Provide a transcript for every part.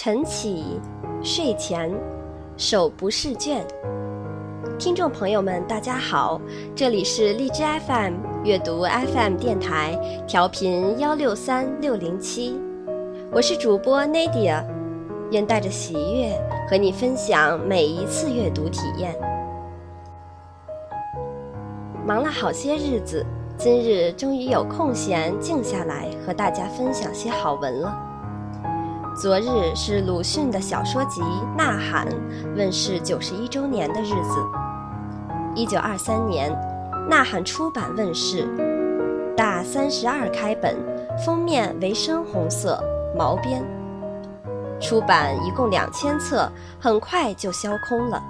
晨起，睡前，手不释卷。听众朋友们，大家好，这里是荔枝 FM 阅读 FM 电台，调频幺六三六零七，我是主播 Nadia，愿带着喜悦和你分享每一次阅读体验。忙了好些日子，今日终于有空闲静下来，和大家分享些好文了。昨日是鲁迅的小说集《呐喊》问世九十一周年的日子。一九二三年，《呐喊》出版问世，大三十二开本，封面为深红色毛边。出版一共两千册，很快就销空了。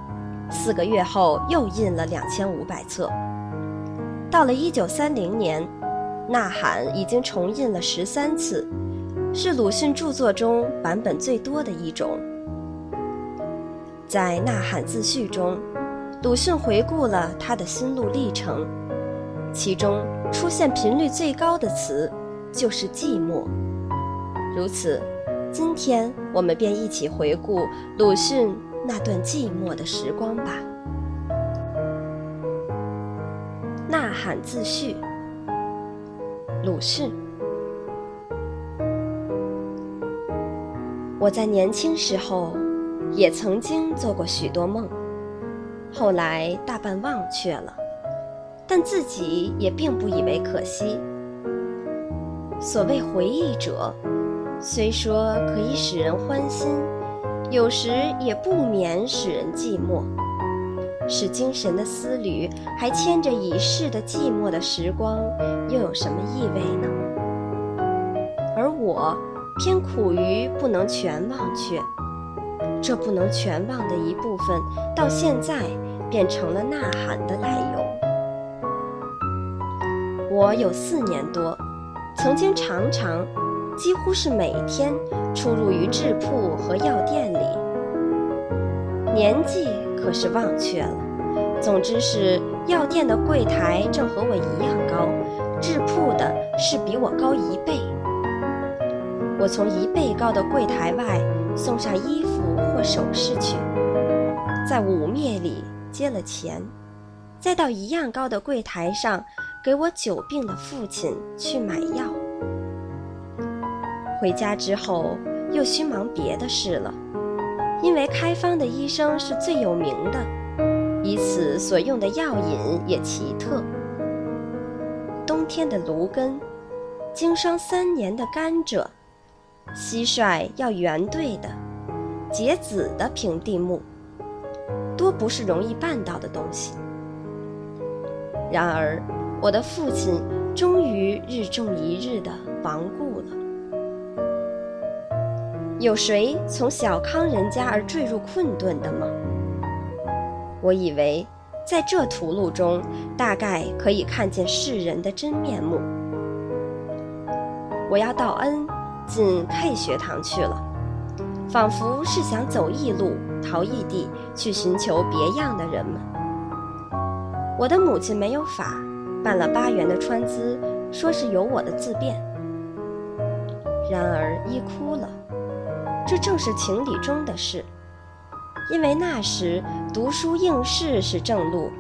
四个月后又印了两千五百册。到了一九三零年，《呐喊》已经重印了十三次。是鲁迅著作中版本最多的一种。在《呐喊》自序中，鲁迅回顾了他的心路历程，其中出现频率最高的词就是“寂寞”。如此，今天我们便一起回顾鲁迅那段寂寞的时光吧。《呐喊》自序，鲁迅。我在年轻时候，也曾经做过许多梦，后来大半忘却了，但自己也并不以为可惜。所谓回忆者，虽说可以使人欢心，有时也不免使人寂寞。使精神的丝缕还牵着已逝的寂寞的时光，又有什么意味呢？而我。偏苦于不能全忘却，这不能全忘的一部分，到现在变成了呐喊的来由。我有四年多，曾经常常，几乎是每天出入于制铺和药店里。年纪可是忘却了，总之是药店的柜台正和我一样高，制铺的是比我高一倍。我从一倍高的柜台外送上衣服或首饰去，在五灭里接了钱，再到一样高的柜台上给我久病的父亲去买药。回家之后又需忙别的事了，因为开方的医生是最有名的，以此所用的药引也奇特。冬天的芦根，经霜三年的甘蔗。蟋蟀要圆对的、结籽的平地木，多不是容易办到的东西。然而，我的父亲终于日重一日的亡故了。有谁从小康人家而坠入困顿的吗？我以为，在这途路中，大概可以看见世人的真面目。我要到恩。进 K 学堂去了，仿佛是想走异路，逃异地，去寻求别样的人们。我的母亲没有法，办了八元的川资，说是有我的自便。然而一哭了，这正是情理中的事，因为那时读书应试是正路，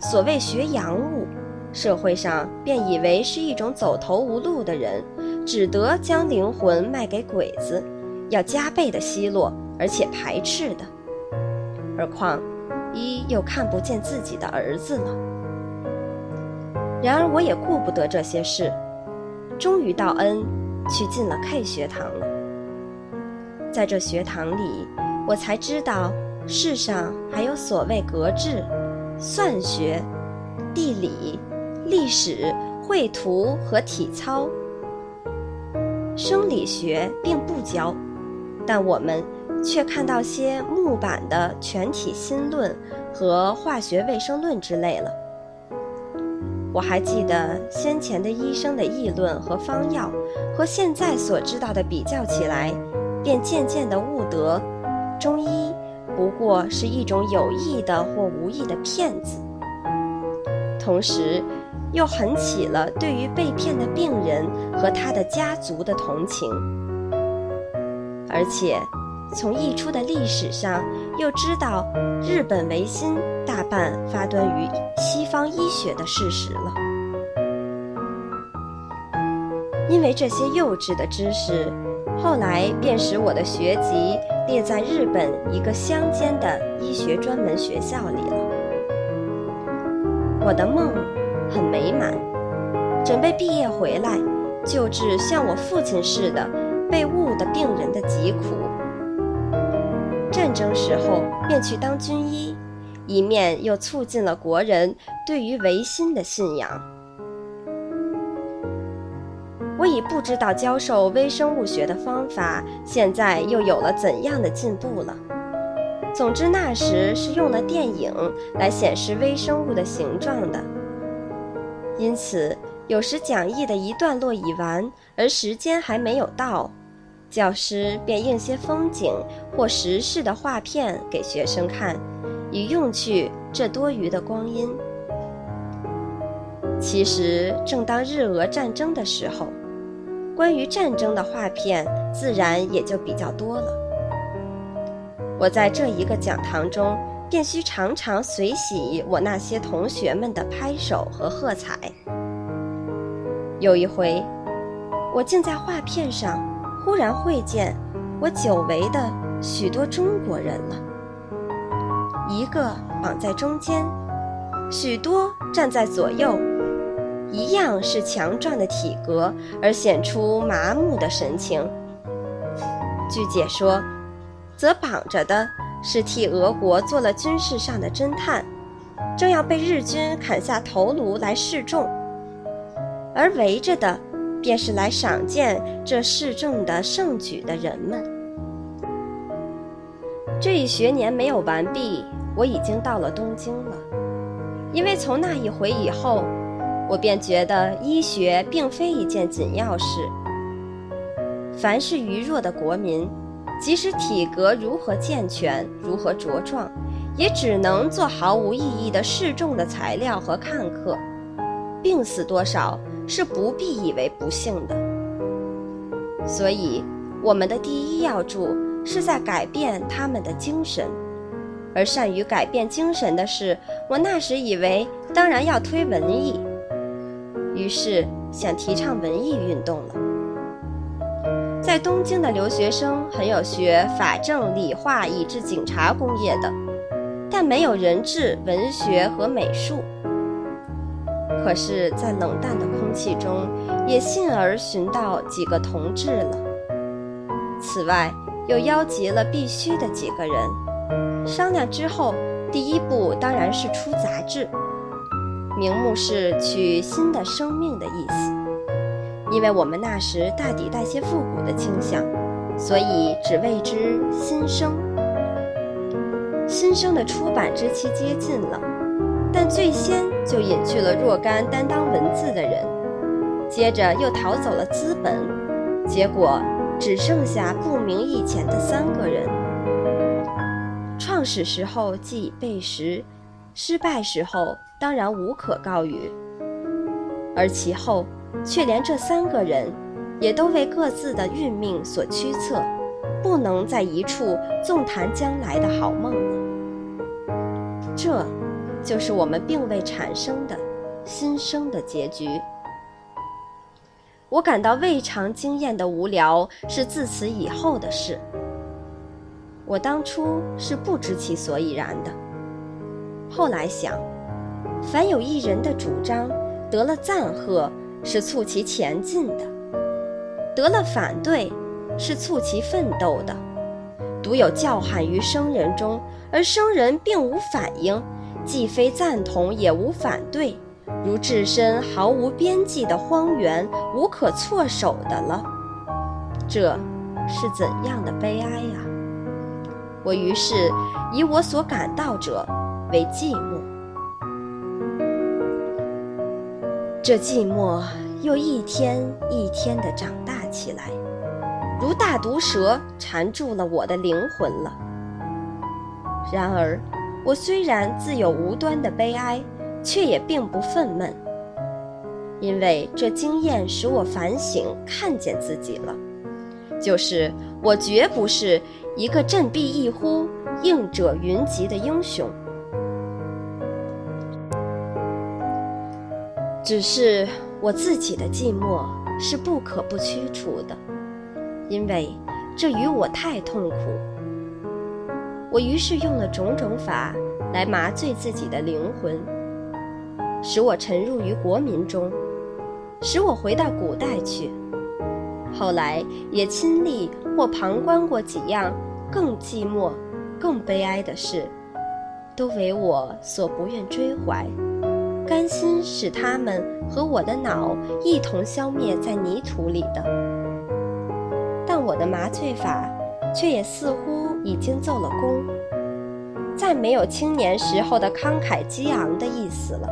所谓学洋务，社会上便以为是一种走投无路的人。只得将灵魂卖给鬼子，要加倍的奚落，而且排斥的。何况一又看不见自己的儿子了。然而我也顾不得这些事，终于到恩去进了 K 学堂了。在这学堂里，我才知道世上还有所谓格致、算学、地理、历史、绘图和体操。生理学并不教，但我们却看到些木板的全体心论和化学卫生论之类了。我还记得先前的医生的议论和方药，和现在所知道的比较起来，便渐渐地悟得，中医不过是一种有意的或无意的骗子。同时。又很起了对于被骗的病人和他的家族的同情，而且从溢出的历史上又知道日本维新大半发端于西方医学的事实了。因为这些幼稚的知识，后来便使我的学籍列在日本一个乡间的医学专门学校里了。我的梦很美满，准备毕业回来救治像我父亲似的被误的病人的疾苦。战争时候便去当军医，一面又促进了国人对于维新的信仰。我已不知道教授微生物学的方法现在又有了怎样的进步了。总之，那时是用了电影来显示微生物的形状的。因此，有时讲义的一段落已完，而时间还没有到，教师便印些风景或时事的画片给学生看，以用去这多余的光阴。其实，正当日俄战争的时候。关于战争的画片，自然也就比较多了。我在这一个讲堂中，便需常常随喜我那些同学们的拍手和喝彩。有一回，我竟在画片上忽然会见我久违的许多中国人了。一个绑在中间，许多站在左右。一样是强壮的体格，而显出麻木的神情。据解说，则绑着的是替俄国做了军事上的侦探，正要被日军砍下头颅来示众；而围着的，便是来赏见这示众的盛举的人们。这一学年没有完毕，我已经到了东京了，因为从那一回以后。我便觉得医学并非一件紧要事。凡是愚弱的国民，即使体格如何健全、如何茁壮，也只能做毫无意义的示众的材料和看客。病死多少是不必以为不幸的。所以，我们的第一要注是在改变他们的精神。而善于改变精神的是，我那时以为当然要推文艺。于是想提倡文艺运动了。在东京的留学生很有学法政、理化以至警察工业的，但没有人质文学和美术。可是，在冷淡的空气中，也幸而寻到几个同志了。此外，又邀集了必须的几个人。商量之后，第一步当然是出杂志。名目是取新的生命的意思，因为我们那时大抵带些复古的倾向，所以只谓之新生。新生的出版之期接近了，但最先就隐去了若干担当文字的人，接着又逃走了资本，结果只剩下不明义浅的三个人。创始时候既已背时，失败时候。当然无可告语，而其后却连这三个人，也都为各自的运命所驱策，不能在一处纵谈将来的好梦了。这，就是我们并未产生的新生的结局。我感到未尝经验的无聊，是自此以后的事。我当初是不知其所以然的，后来想。凡有一人的主张得了赞贺，是促其前进的；得了反对，是促其奋斗的。独有叫喊于生人中，而生人并无反应，既非赞同，也无反对，如置身毫无边际的荒原，无可措手的了。这是怎样的悲哀呀！我于是以我所感到者为寂寞。这寂寞又一天一天地长大起来，如大毒蛇缠住了我的灵魂了。然而，我虽然自有无端的悲哀，却也并不愤懑，因为这经验使我反省，看见自己了，就是我绝不是一个振臂一呼，应者云集的英雄。只是我自己的寂寞是不可不驱除的，因为这与我太痛苦。我于是用了种种法来麻醉自己的灵魂，使我沉入于国民中，使我回到古代去。后来也亲历或旁观过几样更寂寞、更悲哀的事，都为我所不愿追怀，甘心使他们和我的脑一同消灭在泥土里的。但我的麻醉法却也似乎已经奏了功，再没有青年时候的慷慨激昂的意思了。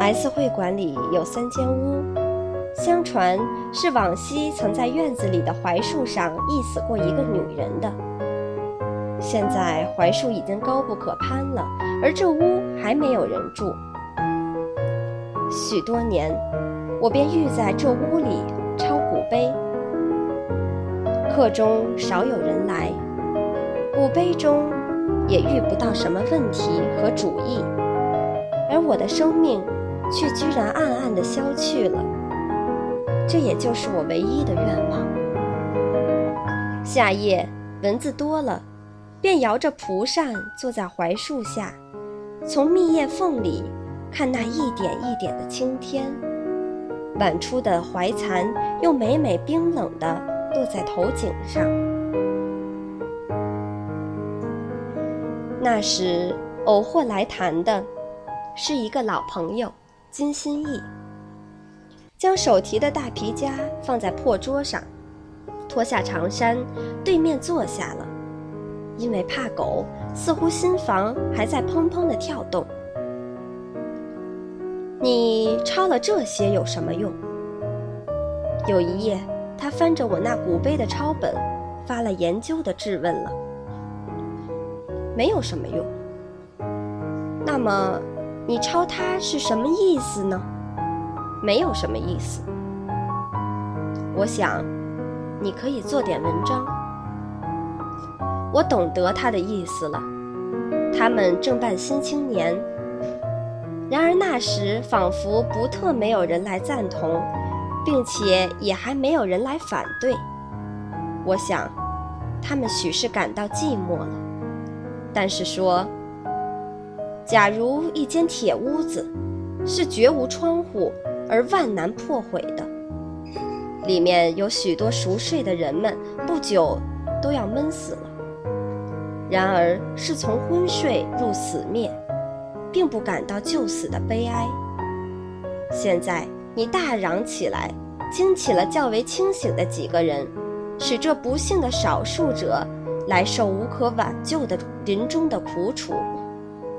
S 会馆里有三间屋。相传是往昔曾在院子里的槐树上缢死过一个女人的。现在槐树已经高不可攀了，而这屋还没有人住。许多年，我便寓在这屋里抄古碑。课中少有人来，古碑中也遇不到什么问题和主意，而我的生命却居然暗暗的消去了。这也就是我唯一的愿望。夏夜蚊子多了，便摇着蒲扇坐在槐树下，从密叶缝里看那一点一点的青天。晚出的槐蚕又每每冰冷地落在头颈上。那时偶或来谈的，是一个老朋友金心义。将手提的大皮夹放在破桌上，脱下长衫，对面坐下了。因为怕狗，似乎心房还在砰砰地跳动。你抄了这些有什么用？有一夜，他翻着我那古碑的抄本，发了研究的质问了。没有什么用。那么，你抄它是什么意思呢？没有什么意思。我想，你可以做点文章。我懂得他的意思了。他们正办《新青年》，然而那时仿佛不特没有人来赞同，并且也还没有人来反对。我想，他们许是感到寂寞了。但是说，假如一间铁屋子，是绝无窗户。而万难破毁的，里面有许多熟睡的人们，不久都要闷死了。然而是从昏睡入死灭，并不感到就死的悲哀。现在你大嚷起来，惊起了较为清醒的几个人，使这不幸的少数者来受无可挽救的临终的苦楚，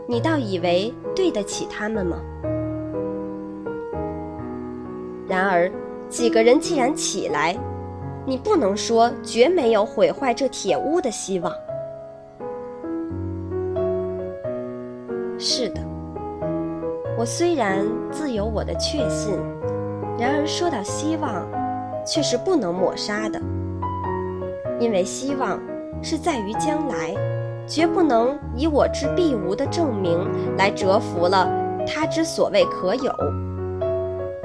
你倒以为对得起他们吗？然而，几个人既然起来，你不能说绝没有毁坏这铁屋的希望。是的，我虽然自有我的确信，然而说到希望，却是不能抹杀的，因为希望是在于将来，绝不能以我之必无的证明来折服了他之所谓可有。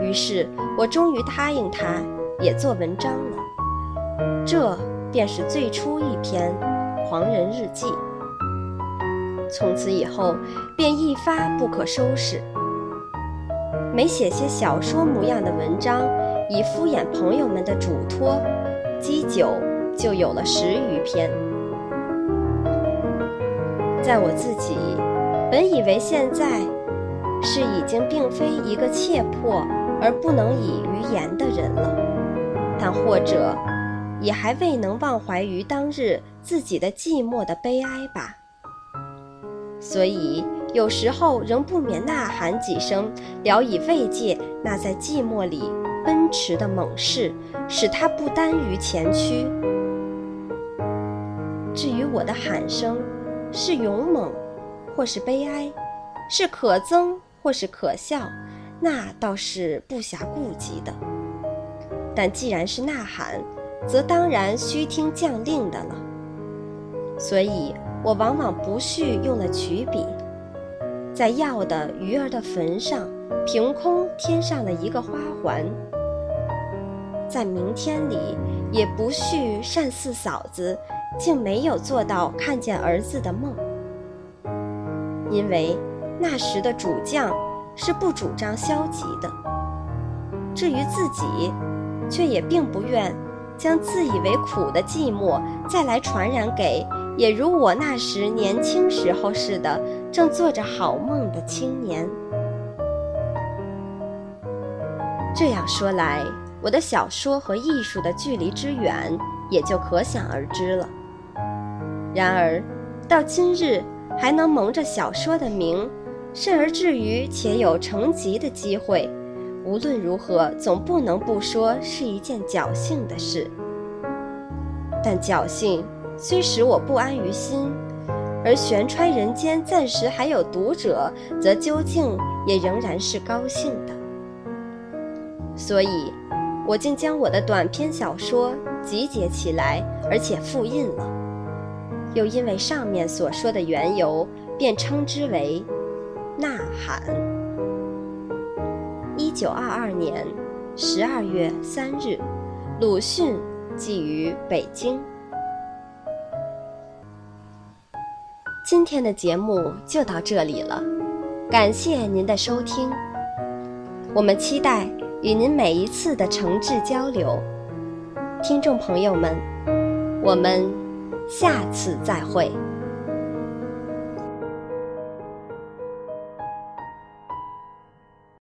于是我终于答应他，也做文章了。这便是最初一篇《狂人日记》。从此以后，便一发不可收拾。每写些小说模样的文章，以敷衍朋友们的嘱托，积久就有了十余篇。在我自己本以为现在是已经并非一个切迫。而不能以于言的人了，但或者也还未能忘怀于当日自己的寂寞的悲哀吧。所以有时候仍不免呐喊几声，聊以慰藉那在寂寞里奔驰的猛士，使他不耽于前驱。至于我的喊声，是勇猛，或是悲哀，是可憎，或是可笑。那倒是不暇顾及的，但既然是呐喊，则当然需听将令的了。所以我往往不续用了曲笔，在要的鱼儿的坟上凭空添上了一个花环。在明天里，也不续善似嫂子，竟没有做到看见儿子的梦，因为那时的主将是不主张消极的。至于自己，却也并不愿将自以为苦的寂寞再来传染给也如我那时年轻时候似的正做着好梦的青年。这样说来。我的小说和艺术的距离之远，也就可想而知了。然而，到今日还能蒙着小说的名，甚而至于且有成集的机会，无论如何，总不能不说是一件侥幸的事。但侥幸虽使我不安于心，而悬揣人间暂时还有读者，则究竟也仍然是高兴的。所以。我竟将我的短篇小说集结起来，而且复印了，又因为上面所说的缘由，便称之为《呐喊》。一九二二年十二月三日，鲁迅寄于北京。今天的节目就到这里了，感谢您的收听，我们期待。与您每一次的诚挚交流，听众朋友们，我们下次再会。